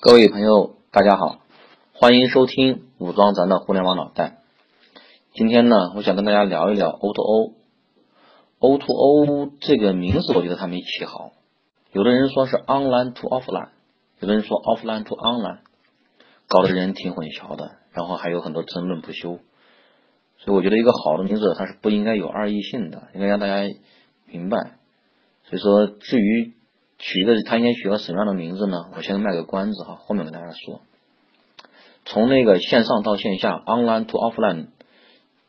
各位朋友，大家好，欢迎收听武装咱的互联网脑袋。今天呢，我想跟大家聊一聊 O to O。O to O 这个名字，我觉得它没起好。有的人说是 Online to Offline，有的人说 Offline to Online，搞得人挺混淆的，然后还有很多争论不休。所以我觉得一个好的名字，它是不应该有二义性的，应该让大家明白。所以说，至于。取一个他应该取个什么样的名字呢？我先卖个关子哈，后面跟大家说。从那个线上到线下，online to offline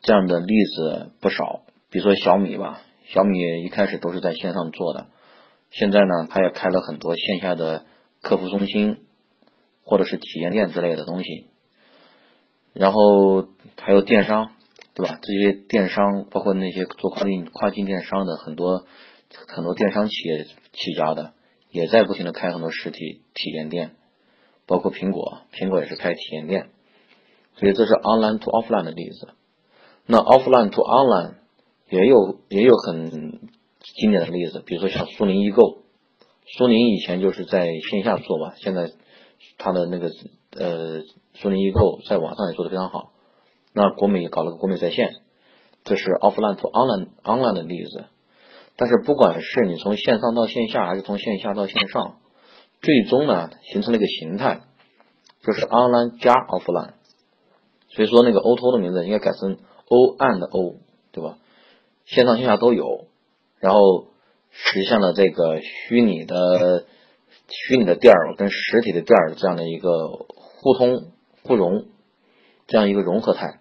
这样的例子不少。比如说小米吧，小米一开始都是在线上做的，现在呢，它也开了很多线下的客服中心或者是体验店之类的东西。然后还有电商，对吧？这些电商包括那些做跨境跨境电商的很多很多电商企业起家的。也在不停的开很多实体体验店，包括苹果，苹果也是开体验店，所以这是 online to offline 的例子。那 offline to online 也有也有很经典的例子，比如说像苏宁易购，苏宁以前就是在线下做吧，现在它的那个呃苏宁易购在网上也做的非常好。那国美搞了个国美在线，这是 offline to online online 的例子。但是不管是你从线上到线下，还是从线下到线上，最终呢形成了一个形态，就是 online 加 offline。所以说那个 O to 的名字应该改成 O and O，对吧？线上线下都有，然后实现了这个虚拟的虚拟的店儿跟实体的店儿这样的一个互通互融，这样一个融合态。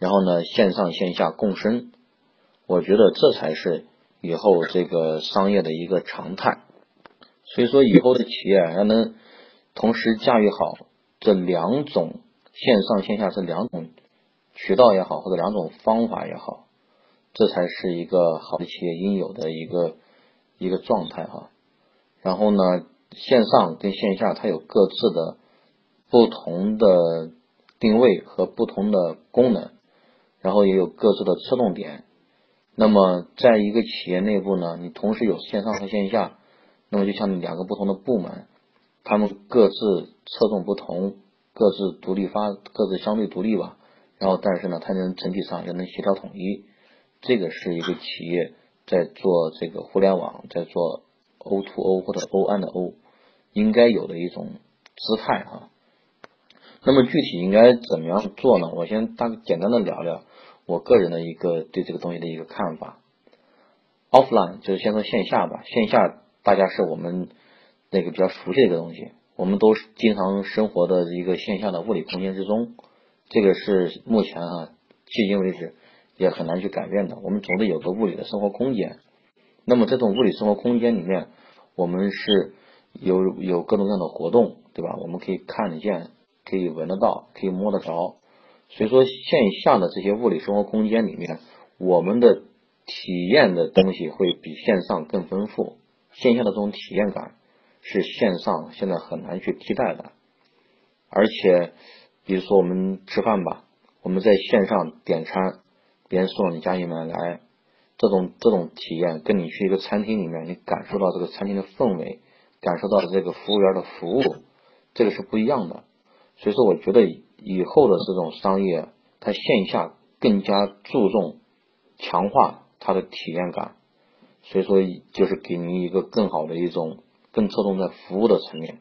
然后呢，线上线下共生，我觉得这才是。以后这个商业的一个常态，所以说以后的企业要能同时驾驭好这两种线上线下这两种渠道也好，或者两种方法也好，这才是一个好的企业应有的一个一个状态哈。然后呢，线上跟线下它有各自的不同的定位和不同的功能，然后也有各自的侧重点。那么，在一个企业内部呢，你同时有线上和线下，那么就像两个不同的部门，他们各自侧重不同，各自独立发，各自相对独立吧。然后，但是呢，它能整体上也能协调统一。这个是一个企业在做这个互联网，在做 O to O 或者 O and O 应该有的一种姿态哈。那么具体应该怎么样做呢？我先大简单的聊聊。我个人的一个对这个东西的一个看法，offline 就是先说线下吧，线下大家是我们那个比较熟悉的一个东西，我们都是经常生活的一个线下的物理空间之中，这个是目前啊迄今为止也很难去改变的，我们总得有个物理的生活空间。那么这种物理生活空间里面，我们是有有各种各样的活动，对吧？我们可以看得见，可以闻得到，可以摸得着。所以说，线下的这些物理生活空间里面，我们的体验的东西会比线上更丰富。线下的这种体验感是线上现在很难去替代的。而且，比如说我们吃饭吧，我们在线上点餐，别人送到你家里面来，这种这种体验，跟你去一个餐厅里面，你感受到这个餐厅的氛围，感受到这个服务员的服务，这个是不一样的。所以说，我觉得。以后的这种商业，它线下更加注重强化它的体验感，所以说就是给您一个更好的一种更侧重在服务的层面。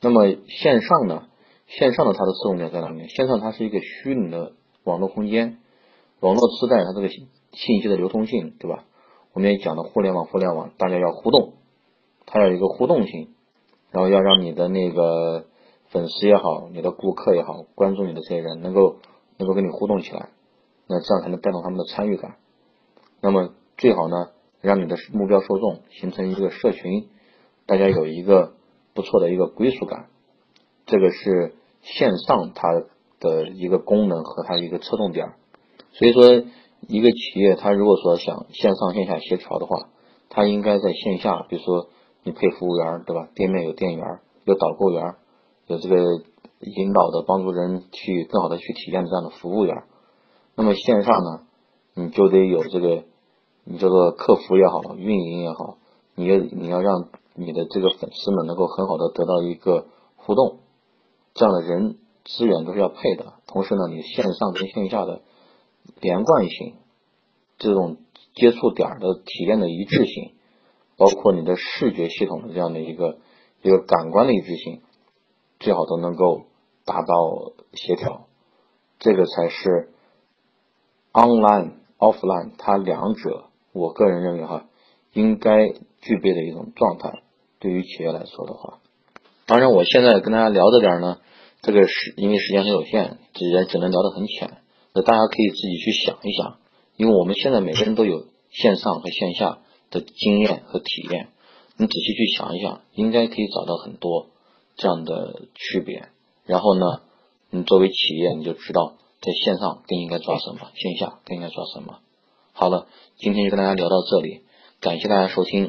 那么线上呢？线上的它的侧重点在哪里？线上它是一个虚拟的网络空间，网络时代它这个信息的流通性，对吧？我们也讲的互联网，互联网大家要互动，它要有一个互动性，然后要让你的那个。粉丝也好，你的顾客也好，关注你的这些人能够能够跟你互动起来，那这样才能带动他们的参与感。那么最好呢，让你的目标受众形成一个社群，大家有一个不错的一个归属感。这个是线上它的一个功能和它一个侧重点。所以说，一个企业它如果说想线上线下协调的话，它应该在线下，比如说你配服务员，对吧？店面有店员，有导购员。有这个引导的帮助人去更好的去体验这样的服务员，那么线上呢，你就得有这个你这个客服也好，运营也好，你要你要让你的这个粉丝们能够很好的得到一个互动，这样的人资源都是要配的。同时呢，你线上跟线下的连贯性，这种接触点的体验的一致性，包括你的视觉系统的这样的一个一个感官的一致性，最好都能够达到协调，这个才是 online offline 它两者，我个人认为哈，应该具备的一种状态。对于企业来说的话，当然我现在跟大家聊这点呢，这个是因为时间很有限，只能只能聊得很浅。那大家可以自己去想一想，因为我们现在每个人都有线上和线下的经验和体验，你仔细去想一想，应该可以找到很多这样的区别。然后呢，你作为企业，你就知道在线上更应该抓什么，线下更应该抓什么。好了，今天就跟大家聊到这里，感谢大家收听。